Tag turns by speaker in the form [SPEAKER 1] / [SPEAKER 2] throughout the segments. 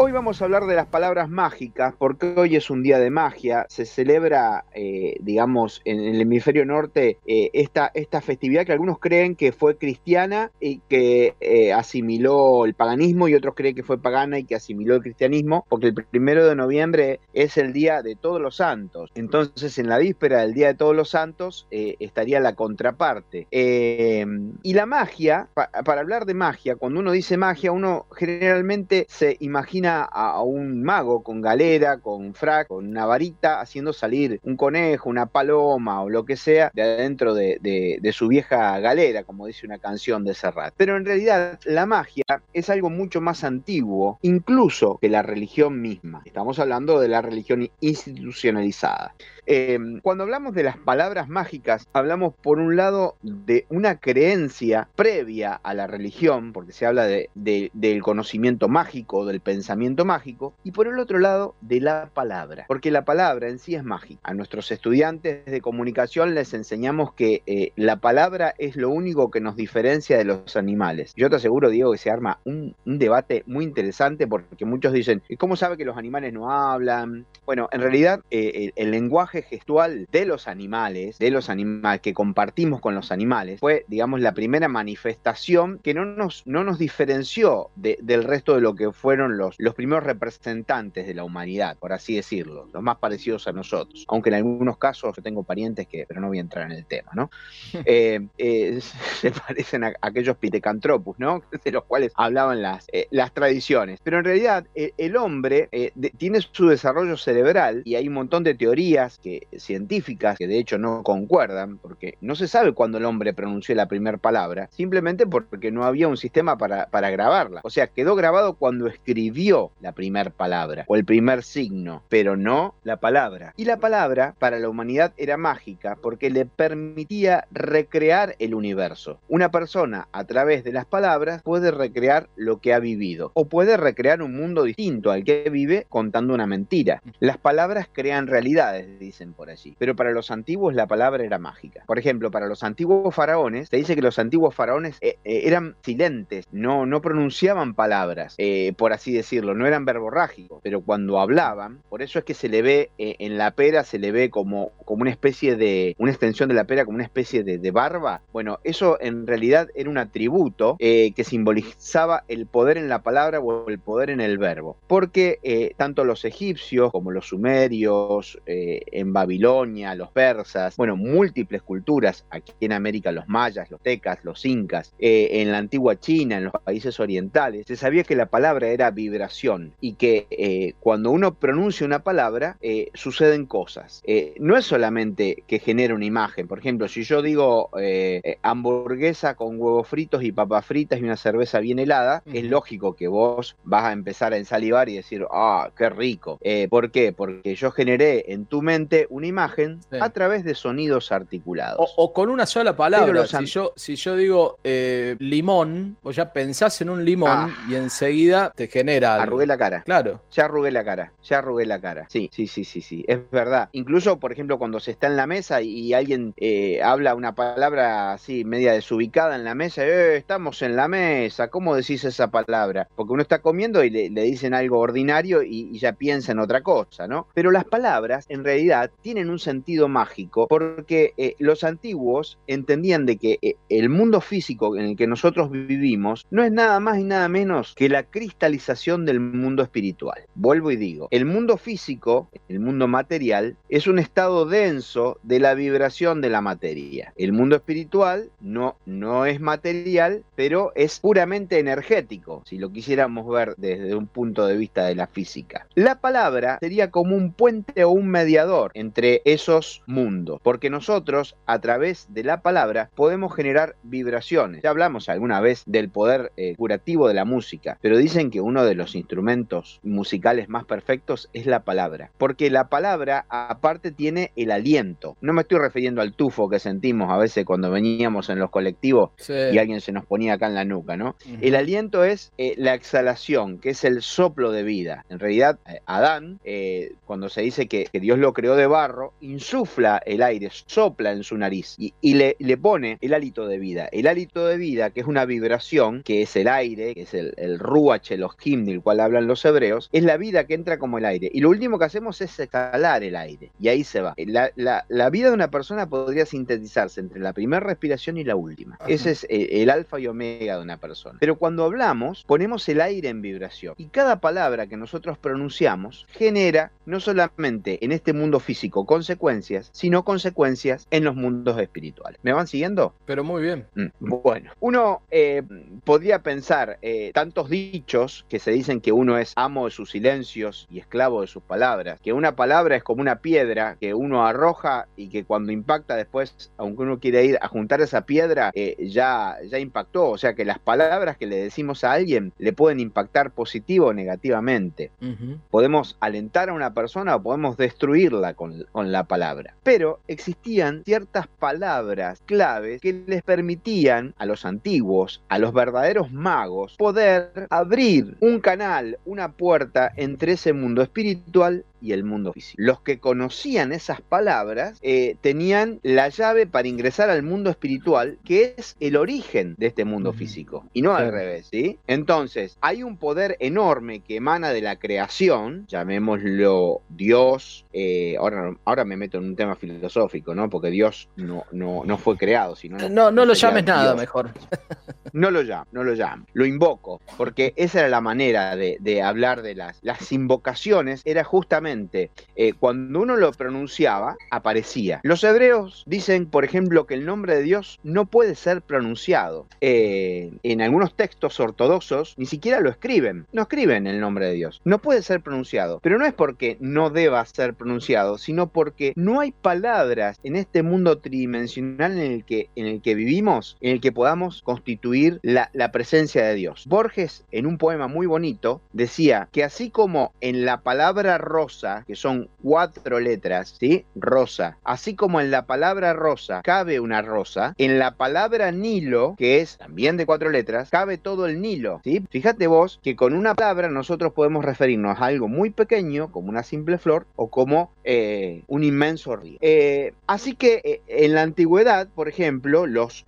[SPEAKER 1] Hoy vamos a hablar de las palabras mágicas, porque hoy es un día de magia. Se celebra, eh, digamos, en el hemisferio norte eh, esta, festividad que algunos creen que fue cristiana y que eh, asimiló el paganismo, y otros creen que fue pagana y que asimiló el cristianismo, porque el primero de noviembre es el día de todos los santos. Entonces, en la víspera del día de todos los santos estaría la contraparte. y la magia, para hablar de magia, cuando uno dice magia, uno generalmente se imagina a, un mago con galera, con frac, con una varita, haciendo salir un conejo, una paloma o lo que sea de adentro de, su vieja galera, como dice una canción de Serrat. Pero en realidad la magia es algo mucho más antiguo, incluso que la religión misma. Estamos hablando de la religión institucionalizada. Em, cuando hablamos de las palabras mágicas, hablamos por un lado de una creencia previa a la religión, porque se habla del conocimiento mágico, del pensamiento mágico, y por el otro lado de la palabra, porque la palabra en sí es mágica. A nuestros estudiantes de comunicación les enseñamos que eh, la palabra es lo único que nos diferencia de los animales. Yo te aseguro, Diego, que se arma un, debate muy interesante porque muchos dicen, ¿cómo sabe que los animales no hablan? Bueno, en realidad eh, el lenguaje gestual de los animales, de los animales que compartimos con los animales, fue, digamos, la primera manifestación que no nos, no nos diferenció del resto de lo que fueron los, los primeros representantes de la humanidad, por así decirlo, los más parecidos a nosotros. Aunque en algunos casos yo tengo parientes que, pero no voy a entrar en el tema, ¿no? Eh, eh, se parecen a, aquellos Pithecanthropus, ¿no? De los cuales hablaban las, eh, las tradiciones. Pero en realidad el hombre tiene su desarrollo cerebral y hay un montón de teorías que científicas que de hecho no concuerdan, porque no se sabe cuándo el hombre pronunció la primera palabra, simplemente porque no había un sistema para, para grabarla. O sea, quedó grabado cuando escribió la primera palabra o el primer signo, pero no la palabra. Y la palabra para la humanidad era mágica porque le permitía recrear el universo. Una persona a través de las palabras puede recrear lo que ha vivido o puede recrear un mundo distinto al que vive contando una mentira. Las palabras crean realidades, dice por allí. Pero para los antiguos la palabra era mágica. Por ejemplo, para los antiguos faraones, se dice que los antiguos faraones eh, eh, eran silentes, no, no pronunciaban palabras, eh, por así decirlo, no eran verborrágicos, pero cuando hablaban, por eso es que se le ve en la pera, se le ve como, como una especie de, una extensión de la pera, como una especie de, de barba. Bueno, eso en realidad era un atributo que simbolizaba el poder en la palabra o el poder en el verbo. Porque tanto los egipcios como los sumerios, en Babilonia, los persas, bueno, múltiples culturas, aquí en América los mayas, los tecas, los incas, eh, en la antigua China, en los países orientales, se sabía que la palabra era vibración y que eh, cuando uno pronuncia una palabra eh, suceden cosas. no es solamente que genera una imagen, por ejemplo, si yo digo hamburguesa con huevos fritos y papas fritas y una cerveza bien helada, es lógico que vos vas a empezar a ensalivar y decir, ah, qué rico. ¿Por qué? Porque yo generé en tu mente una imagen a través de sonidos articulados.
[SPEAKER 2] O, con una sola palabra. Si yo, si yo digo eh, limón, vos ya pensás en un limón ah. y enseguida te genera.
[SPEAKER 1] Arrugué la cara.
[SPEAKER 2] Claro.
[SPEAKER 1] Ya arrugué la cara. Ya arrugué la cara. Sí, sí, sí, sí, sí. Es verdad. Incluso, por ejemplo, cuando se está en la mesa y, alguien eh, habla una palabra así, media desubicada en la mesa, eh, estamos en la mesa. ¿Cómo decís esa palabra? Porque uno está comiendo y le, dicen algo ordinario y ya piensa en otra cosa, ¿no? Pero las palabras, en realidad, tienen un sentido mágico porque eh, los antiguos entendían de que eh, el mundo físico en el que nosotros vivimos no es nada más y nada menos que la cristalización del mundo espiritual. Vuelvo y digo, el mundo físico, el mundo material, es un estado de denso de la vibración de la materia. El mundo espiritual no, no es material, pero es puramente energético, si lo quisiéramos ver desde un punto de vista de la física. La palabra sería como un puente o un mediador entre esos mundos, porque nosotros a través de la palabra podemos generar vibraciones. Ya hablamos alguna vez del poder eh, curativo de la música, pero dicen que uno de los instrumentos musicales más perfectos es la palabra, porque la palabra aparte tiene el aliento. No me estoy refiriendo al tufo que sentimos a veces cuando veníamos en los colectivos y alguien se nos ponía acá en la nuca, ¿no? El aliento es eh, la exhalación, que es el soplo de vida. En realidad, eh, Adán, cuando se dice que, Dios lo creó de barro, insufla el aire, sopla en su nariz y, le, le, pone el hálito de vida. El hálito de vida, que es una vibración, que es el aire, que es el, el ruach, el del cual hablan los hebreos, es la vida que entra como el aire. Y lo último que hacemos es exhalar el aire. Y ahí se va. La, la, vida de una persona podría sintetizarse entre la primera respiración y la última. Ese es el, el alfa y omega de una persona. Pero cuando hablamos, ponemos el aire en vibración. Y cada palabra que nosotros pronunciamos genera no solamente en este mundo físico consecuencias, sino consecuencias en los mundos espirituales. ¿Me van siguiendo?
[SPEAKER 2] Pero muy bien.
[SPEAKER 1] Mm, bueno, uno eh, podría pensar eh, tantos dichos que se dicen que uno es amo de sus silencios y esclavo de sus palabras, que una palabra es como una piedra que uno arroja y que cuando impacta después, aunque uno quiere ir a juntar esa piedra, eh, ya, ya impactó. O sea que las palabras que le decimos a alguien le pueden impactar positivo o negativamente. Podemos alentar a una persona o podemos destruirla con, la palabra. Pero existían ciertas palabras claves que les permitían a los antiguos, a los verdaderos magos, poder abrir un canal, una puerta entre ese mundo espiritual y el mundo físico. Los que conocían esas palabras eh, tenían la llave para ingresar al mundo espiritual, que es el origen de este mundo físico, y no al revés, ¿sí? Entonces, hay un poder enorme que emana de la creación, llamémoslo Dios, eh, ahora, ahora me meto en un tema filosófico, ¿no? Porque Dios no, no, no fue creado, sino...
[SPEAKER 2] No, no, lo llames nada mejor.
[SPEAKER 1] No lo llamo, no lo llamo, lo invoco, porque esa era la manera de, hablar de las, invocaciones, era justamente eh, cuando uno lo pronunciaba, aparecía. Los hebreos dicen, por ejemplo, que el nombre de Dios no puede ser pronunciado. Eh, en algunos textos ortodoxos ni siquiera lo escriben, no escriben el nombre de Dios. No puede ser pronunciado, pero no es porque no deba ser pronunciado, sino porque no hay palabras en este mundo tridimensional en el que vivimos, en el que podamos constituir la, presencia de Dios. Borges, en un poema muy bonito, decía que así como en la palabra rosa, que son cuatro letras, ¿sí? Rosa. Así como en la palabra rosa cabe una rosa, en la palabra Nilo, que es también de cuatro letras, cabe todo el Nilo, ¿sí? Fíjate vos que con una palabra nosotros podemos referirnos a algo muy pequeño, como una simple flor, o como eh, un inmenso río. Eh, así que eh, en la antigüedad, por ejemplo, los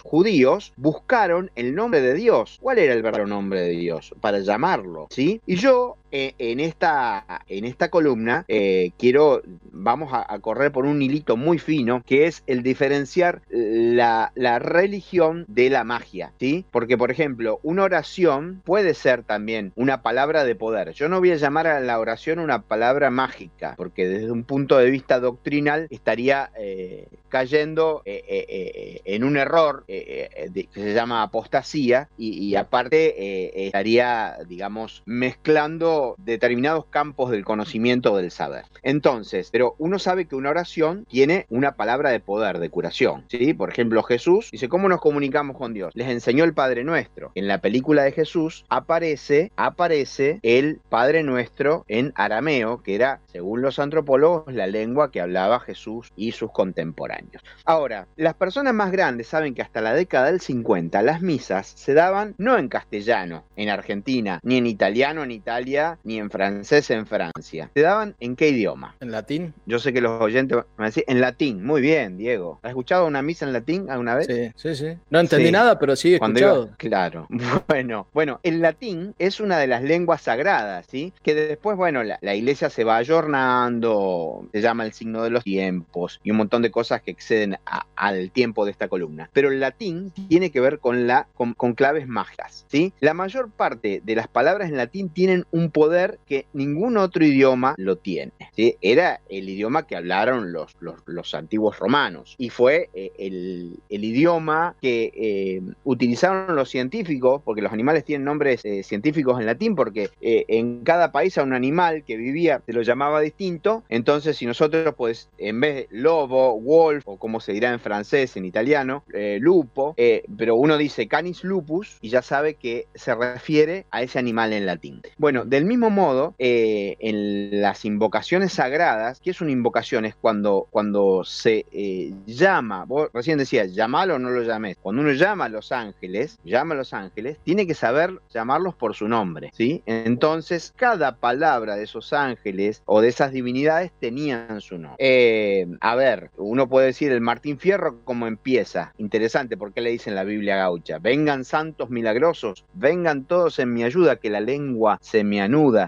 [SPEAKER 1] judíos buscaron el nombre de Dios. ¿Cuál era el verdadero nombre de Dios? Para llamarlo, ¿sí? Y yo en, esta, en esta columna eh, quiero, vamos a, correr por un hilito muy fino, que es el diferenciar la, religión de la magia, ¿sí? Porque, por ejemplo, una oración puede ser también una palabra de poder. Yo no voy a llamar a la oración una palabra mágica, porque desde un punto de vista doctrinal estaría eh, cayendo eh, en un error que se llama apostasía y aparte estaría, digamos, mezclando determinados campos del conocimiento del saber. Entonces, pero uno sabe que una oración tiene una palabra de poder, de curación. ¿sí? Por ejemplo, Jesús dice, ¿cómo nos comunicamos con Dios? Les enseñó el Padre Nuestro. En la película de Jesús aparece, aparece el Padre Nuestro en arameo, que era, según los antropólogos, la lengua que hablaba Jesús y sus contemporáneos. Ahora, las personas más grandes saben que hasta la década del 50 las misas se daban no en castellano, en Argentina, ni en italiano en Italia, ni en francés en Francia. ¿Te daban en qué idioma?
[SPEAKER 2] ¿En latín?
[SPEAKER 1] Yo sé que los oyentes van a decir, en latín. Muy bien, Diego. ¿Has escuchado una misa en latín alguna vez?
[SPEAKER 2] Sí, sí, sí. No entendí nada, pero sí he escuchado.
[SPEAKER 1] claro. Bueno, bueno, el latín es una de las lenguas sagradas, ¿sí? Que después, bueno, la, iglesia se va ayornando, se llama el signo de los tiempos y un montón de cosas que exceden al tiempo de esta columna. Pero el latín tiene que ver con, la, con, con claves mágicas, ¿sí? La mayor parte de las palabras en latín tienen un poder que ningún otro idioma lo tiene. Era el idioma que hablaron los, los, antiguos romanos y fue eh, el, idioma que eh, utilizaron los científicos, porque los animales tienen nombres eh, científicos en latín, porque en cada país a un animal que vivía se lo llamaba distinto, entonces si nosotros pues en vez de lobo, wolf, o como se dirá en francés, en italiano, lupo, pero uno dice canis lupus y ya sabe que se refiere a ese animal en latín. Bueno, del mismo modo, en las invocaciones sagradas, ¿qué es una invocación? Es cuando, cuando se eh, llama, vos recién decías, llamalo o no lo llames. Cuando uno llama a los ángeles, llama a los ángeles, tiene que saber llamarlos por su nombre, ¿sí? Entonces, cada palabra de esos ángeles o de esas divinidades tenían su nombre. Eh, a ver, uno puede decir el Martín Fierro como empieza. Interesante, porque le dice en la Biblia gaucha? Vengan santos milagrosos, vengan todos en mi ayuda, que la lengua se me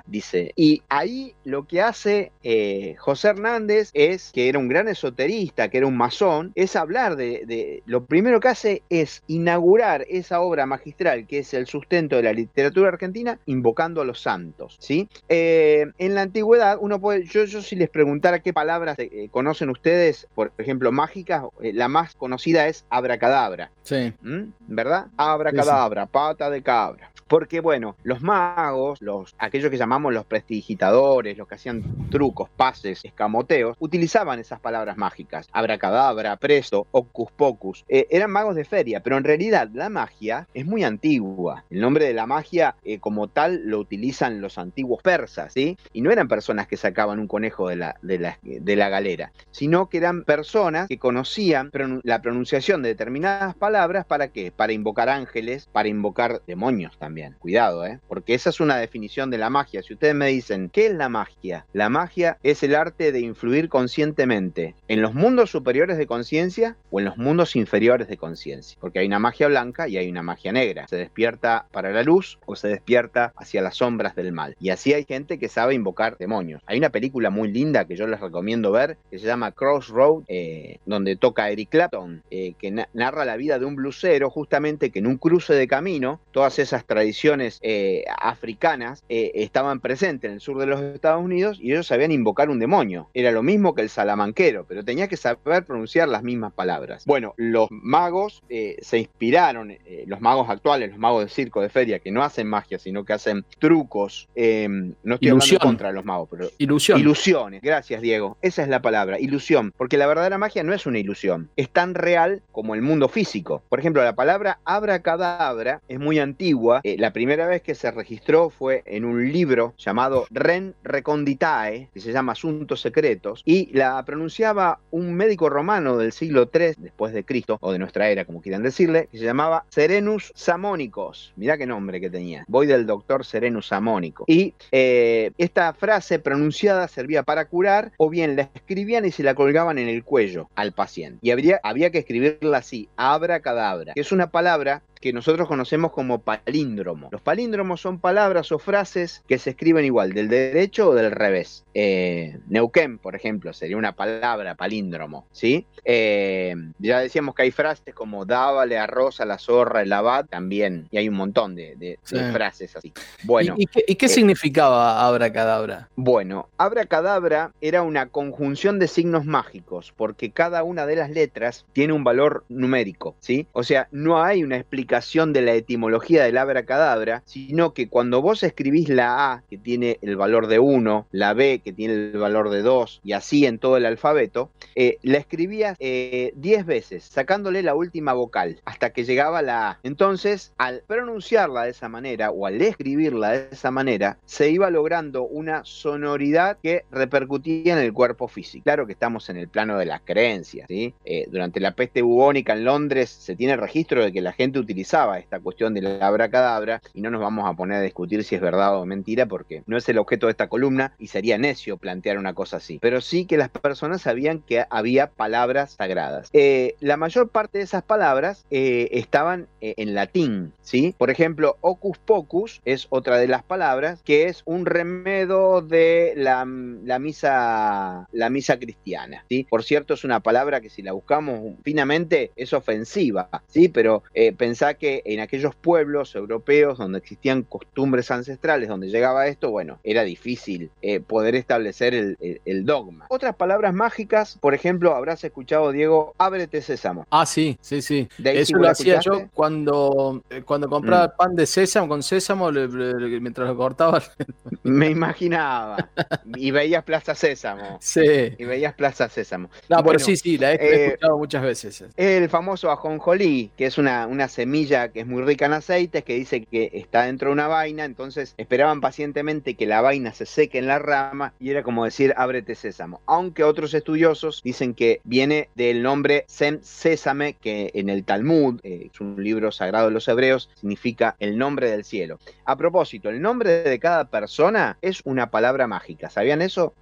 [SPEAKER 1] dice. Y ahí lo que hace eh, José Hernández es, que era un gran esoterista, que era un masón, es hablar de, lo primero que hace es inaugurar esa obra magistral que es el sustento de la literatura argentina, invocando a los santos. ¿sí? Eh, en la antigüedad, uno puede, yo, yo si les preguntara qué palabras eh, conocen ustedes, por ejemplo, mágicas, la más conocida es abracadabra.
[SPEAKER 2] Sí.
[SPEAKER 1] ¿Mm? ¿Verdad? Abracadabra, pata de cabra. Porque, bueno, los magos, los, aquellos que llamamos los prestidigitadores, los que hacían trucos, pases, escamoteos, utilizaban esas palabras mágicas. Abracadabra, presto, ocus pocus. Eh, eran magos de feria, pero en realidad la magia es muy antigua. El nombre de la magia, eh, como tal, lo utilizan los antiguos persas, ¿sí? Y no eran personas que sacaban un conejo de la galera, sino que eran personas que conocían la pronunciación de determinadas palabras para qué? Para invocar ángeles, para invocar demonios también Cuidado, ¿eh? Porque esa es una definición de la magia. Si ustedes me dicen, ¿qué es la magia? La magia es el arte de influir conscientemente en los mundos superiores de conciencia o en los mundos inferiores de conciencia. Porque hay una magia blanca y hay una magia negra. Se despierta para la luz o se despierta hacia las sombras del mal. Y así hay gente que sabe invocar demonios. Hay una película muy linda que yo les recomiendo ver que se llama Crossroad, eh, donde toca Eric Clapton, eh, que narra la vida de un blusero justamente que en un cruce de camino, todas esas tradiciones tradiciones eh, africanas eh, estaban presentes en el sur de los Estados Unidos y ellos sabían invocar un demonio. Era lo mismo que el salamanquero, pero tenía que saber pronunciar las mismas palabras. Bueno, los magos eh, se inspiraron, los magos actuales, los magos de circo, de feria, que no hacen magia, sino que hacen trucos. no estoy hablando contra los magos, pero
[SPEAKER 2] Ilusión.
[SPEAKER 1] ilusiones. Gracias, Diego. Esa es la palabra, ilusión. Porque la verdadera magia no es una ilusión. Es tan real como el mundo físico. Por ejemplo, la palabra abracadabra es muy antigua la primera vez que se registró fue en un libro llamado Ren Reconditae, que se llama Asuntos Secretos, y la pronunciaba un médico romano del siglo III después de Cristo, o de nuestra era, como quieran decirle, que se llamaba Serenus Samónicos. Mirá qué nombre que tenía. Voy del doctor Serenus Samónico. Y eh, esta frase pronunciada servía para curar, o bien la escribían y se la colgaban en el cuello al paciente. Y habría, había que escribirla así, abra cadabra, que es una palabra que nosotros conocemos como palíndromo. Los palíndromos son palabras o frases que se escriben igual, del derecho o del revés. Eh, Neuquén, por ejemplo, sería una palabra palíndromo, ¿sí? Eh, ya decíamos que hay frases como dávale arroz a la zorra, el abad, también, y hay un montón de, frases así.
[SPEAKER 2] Bueno. ¿Y, qué, y qué eh, significaba abracadabra?
[SPEAKER 1] Bueno, abracadabra era una conjunción de signos mágicos, porque cada una de las letras tiene un valor numérico, ¿sí? O sea, no hay una explicación de la etimología del abracadabra, sino que cuando vos escribís la A, que tiene el valor de 1, la B, que tiene el valor de 2 y así en todo el alfabeto, eh, la escribías 10 eh, veces, sacándole la última vocal hasta que llegaba la A. Entonces, al pronunciarla de esa manera o al escribirla de esa manera, se iba logrando una sonoridad que repercutía en el cuerpo físico. Claro que estamos en el plano de las creencias. Eh, durante la peste bubónica en Londres se tiene registro de que la gente utilizaba esta cuestión de la abracadabra y no nos vamos a poner a discutir si es verdad o mentira porque no es el objeto de esta columna y sería necio plantear una cosa así, pero sí que las personas sabían que había palabras sagradas. Eh, la mayor parte de esas palabras eh, estaban eh, en latín, ¿sí? Por ejemplo, ocus pocus es otra de las palabras que es un remedo de la, misa, la misa cristiana, ¿sí? Por cierto, es una palabra que si la buscamos finamente es ofensiva, ¿sí? Pero pensar Pensá que en aquellos pueblos europeos donde existían costumbres ancestrales, donde llegaba esto, bueno, era difícil eh, poder establecer el, dogma. Otras palabras mágicas, por ejemplo, habrás escuchado, Diego, ábrete sésamo.
[SPEAKER 2] Ah, sí, sí, sí. Eso lo hacía yo cuando, eh, cuando compraba mm. pan de sésamo con sésamo mientras lo cortaba.
[SPEAKER 1] Me imaginaba. y veías Plaza Sésamo.
[SPEAKER 2] Sí.
[SPEAKER 1] Y veías Plaza Sésamo.
[SPEAKER 2] No, pero sí, sí, la he, eh, escuchado muchas veces.
[SPEAKER 1] El famoso ajonjolí, que es una, una semilla que es muy rica en aceites, que dice que está dentro de una vaina, entonces esperaban pacientemente que la vaina se seque en la rama y era como decir ábrete sésamo. Aunque otros estudiosos dicen que viene del nombre Sem Sésame, que en el Talmud, eh, es un libro sagrado de los hebreos, significa el nombre del cielo. A propósito, el nombre de cada persona es una palabra mágica. ¿Sabían eso?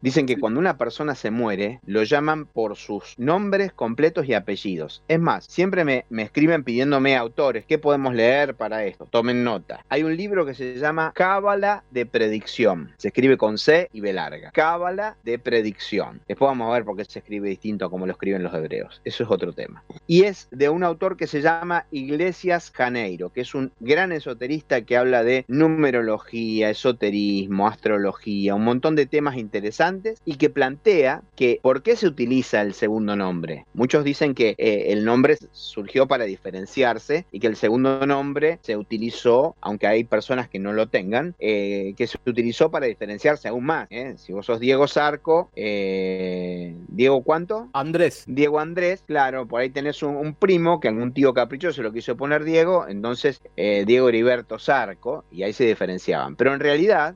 [SPEAKER 1] Dicen que cuando una persona se muere, lo llaman por sus nombres completos y apellidos. Es más, siempre me, me escriben pidiéndome autores. ¿Qué podemos leer para esto? Tomen nota. Hay un libro que se llama Cábala de Predicción. Se escribe con C y B larga. Cábala de Predicción. Después vamos a ver por qué se escribe distinto a como lo escriben los hebreos. Eso es otro tema. Y es de un autor que se llama Iglesias Janeiro, que es un gran esoterista que habla de numerología, esoterismo, astrología, un montón de temas interesantes y que plantea que ¿por qué se utiliza el segundo nombre? Muchos dicen que eh, el nombre surgió para diferenciarse y que el segundo nombre se utilizó, aunque hay personas que no lo tengan, eh, que se utilizó para diferenciarse aún más. ¿eh? Si vos sos Diego Sarco, Diego cuánto?
[SPEAKER 2] Andrés.
[SPEAKER 1] Diego Andrés, claro, por ahí tenés un, primo que algún tío caprichoso lo quiso poner Diego, entonces Diego Heriberto Sarco, y ahí se diferenciaban. Pero en realidad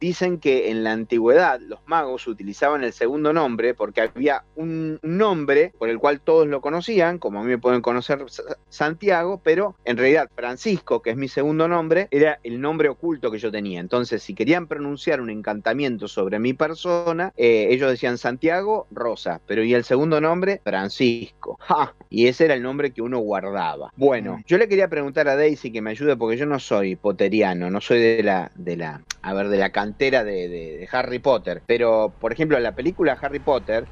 [SPEAKER 1] dicen que en la antigüedad los magos utilizaban el segundo nombre porque había un nombre por el cual todos lo conocían, como a mí me pueden conocer Santiago, pero en realidad Francisco, que es mi segundo nombre, era el nombre oculto que yo tenía. Entonces, si querían pronunciar un encantamiento sobre mi persona, eh, ellos decían Santiago Rosa, pero y el segundo nombre, Francisco. Y ese era el nombre que uno guardaba. Bueno, mm. yo le quería preguntar a Daisy que me ayude porque yo no soy poteriano, no soy de la, de la, a ver, de la cantera de Harry Potter, pero por ejemplo, la película Harry Potter,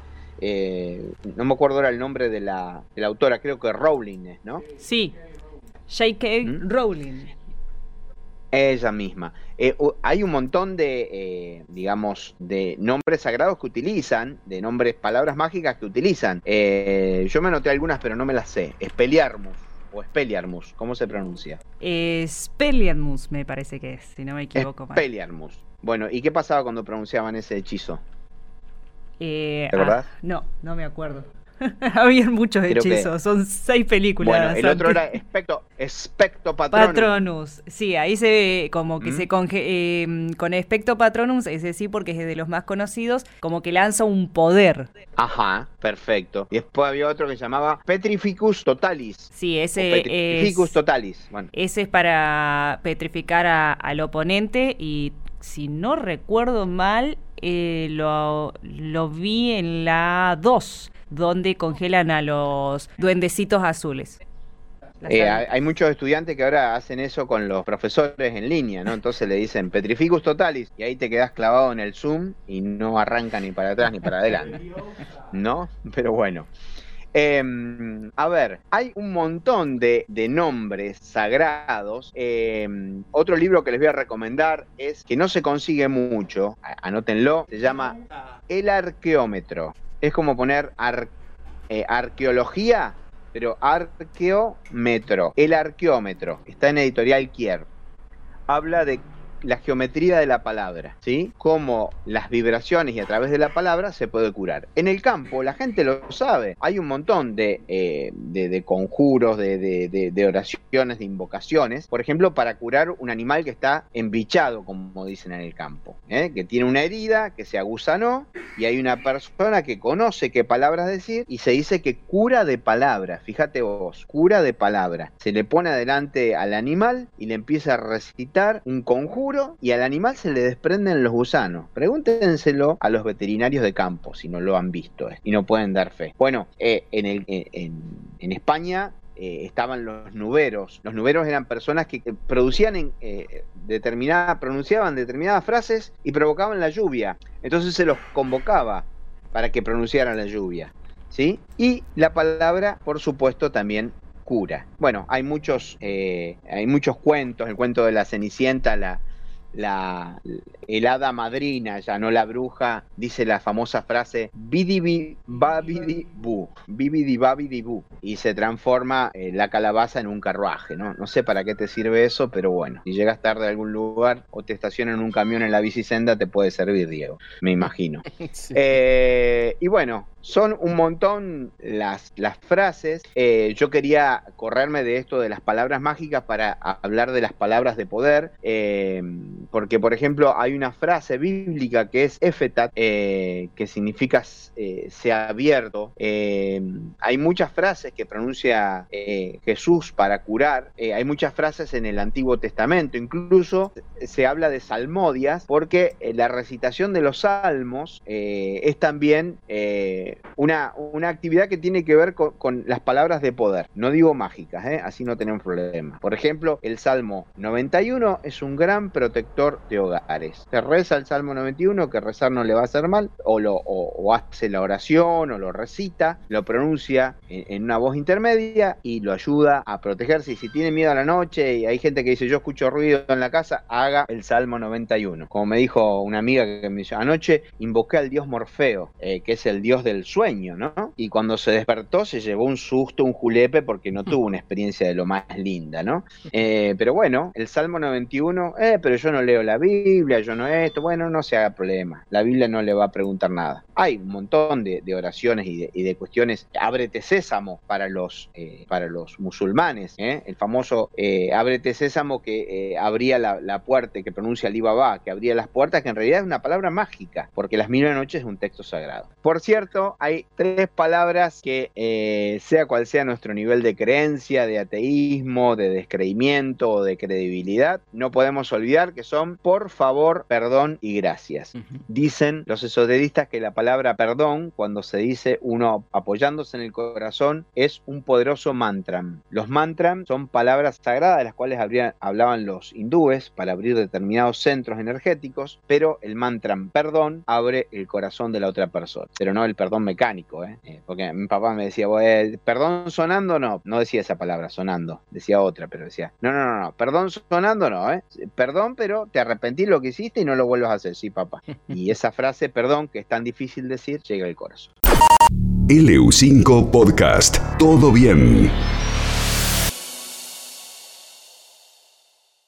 [SPEAKER 1] eh, no me acuerdo ahora el nombre de la, autora, creo que Rowling, ¿no?
[SPEAKER 3] Sí, J.K. ¿Mm? Rowling.
[SPEAKER 1] Ella misma. Eh, hay un montón de, eh, digamos, de nombres sagrados que utilizan, de nombres, palabras mágicas que utilizan. yo me anoté algunas, pero no me las sé. Espeliarmus o Speliarmus, ¿cómo se pronuncia?
[SPEAKER 3] Speliarmus me parece que es, si no me equivoco.
[SPEAKER 1] Speliarmus. Bueno, ¿y qué pasaba cuando pronunciaban ese hechizo?
[SPEAKER 3] Eh, ¿Te ah, no, no me acuerdo. Habían muchos hechizos, son seis películas.
[SPEAKER 1] Bueno, el otro era Especto, Especto Patronus.
[SPEAKER 3] Patronus, sí, ahí se ve como que se conge eh, con Especto Patronus, ese sí, porque es de los más conocidos, como que lanza un poder.
[SPEAKER 1] Ajá, perfecto. Y después había otro que se llamaba Petrificus Totalis.
[SPEAKER 3] Sí, ese
[SPEAKER 1] Petrificus Totalis.
[SPEAKER 3] Bueno. Ese es para petrificar al oponente y si no recuerdo mal, eh, lo, vi en la 2, donde congelan a los duendecitos azules.
[SPEAKER 1] Eh, hay muchos estudiantes que ahora hacen eso con los profesores en línea, ¿no? Entonces le dicen Petrificus Totalis y ahí te quedas clavado en el Zoom y no arranca ni para atrás ni para adelante, ¿no? Pero bueno. Em, a ver, hay un montón de, nombres sagrados. Em, otro libro que les voy a recomendar es que no se consigue mucho, anótenlo, se llama El Arqueómetro. Es como poner eh, arqueología, pero arqueómetro. El Arqueómetro. Está en editorial Kier. Habla de la geometría de la palabra, ¿sí? Cómo las vibraciones y a través de la palabra se puede curar. En el campo la gente lo sabe, hay un montón de, eh, conjuros, de, de, oraciones, de invocaciones, por ejemplo, para curar un animal que está embichado, como dicen en el campo, ¿eh? que tiene una herida, que se aguzanó, y hay una persona que conoce qué palabras decir y se dice que cura de palabra, fíjate vos, cura de palabra. Se le pone adelante al animal y le empieza a recitar un conjuro y al animal se le desprenden los gusanos. Pregúntenselo a los veterinarios de campo si no lo han visto eh, y no pueden dar fe. Bueno, eh, en, el, eh, en, España estaban los nuberos. Los nuberos eran personas que producían en, pronunciaban determinadas frases y provocaban la lluvia. Entonces se los convocaba para que pronunciaran la lluvia. ¿sí? Y la palabra, por supuesto, también cura. Bueno, hay muchos, hay muchos cuentos, el cuento de la Cenicienta, la, la helada madrina, ya no la bruja, dice la famosa frase bidi babidi bu, bibidi babidi bu, y se transforma eh, la calabaza en un carruaje, ¿no? No sé para qué te sirve eso, pero bueno, si llegas tarde a algún lugar o te estacionan en un camión en la bicisenda, te puede servir, Diego, me imagino. Eh, y bueno, son un montón las, las frases. Eh, yo quería correrme de esto de las palabras mágicas para hablar de las palabras de poder, eh, porque por ejemplo hay una frase bíblica que es efetat, eh, que significa sea abierto. hay muchas frases que pronuncia Jesús para curar. hay muchas frases en el Antiguo Testamento. Incluso se habla de salmodias porque la recitación de los salmos es también una, una actividad que tiene que ver con, las palabras de poder. No digo mágicas, ¿eh? así no tenemos problema. Por ejemplo, el Salmo 91 es un gran protector de hogares. Se reza el Salmo 91, que rezar no le va a hacer mal, o, lo, o, hace la oración, o lo recita, lo pronuncia en, una voz intermedia y lo ayuda a protegerse. Y si tiene miedo a la noche y hay gente que dice yo escucho ruido en la casa, haga el Salmo 91. Como me dijo una amiga que me dijo, anoche invoqué al dios Morfeo, eh, que es el dios del sueño, ¿no? Y cuando se despertó se llevó un susto, un julepe, porque no tuvo una experiencia de lo más linda, ¿no? Eh, pero bueno, el Salmo 91, eh, pero yo no leo la Biblia, yo no esto, bueno, no se haga problema, la Biblia no le va a preguntar nada. Hay un montón de, oraciones y de, cuestiones, ábrete sésamo para los, para los musulmanes, el famoso ábrete sésamo que abría la, puerta, que pronuncia Alibaba, que abría las puertas, que en realidad es una palabra mágica, porque las mil noches es un texto sagrado. Por cierto, hay tres palabras que, eh, sea cual sea nuestro nivel de creencia, de ateísmo, de descreimiento o de credibilidad, no podemos olvidar que son por favor, perdón y gracias. Dicen los esoteristas que la palabra perdón, cuando se dice uno apoyándose en el corazón, es un poderoso mantra. Los mantras son palabras sagradas de las cuales hablaban los hindúes para abrir determinados centros energéticos, pero el mantra perdón abre el corazón de la otra persona, pero no el perdón mecánico, ¿eh? ¿eh? porque mi papá me decía, perdón sonando no, no decía esa palabra, sonando, decía otra, pero decía, no, no, no, no, perdón sonando no, ¿eh? perdón, pero te arrepentí lo que hiciste y no lo vuelvas a hacer, sí, papá. Y esa frase, perdón, que es tan difícil decir, llega al corazón.
[SPEAKER 4] LU5 Podcast, todo bien.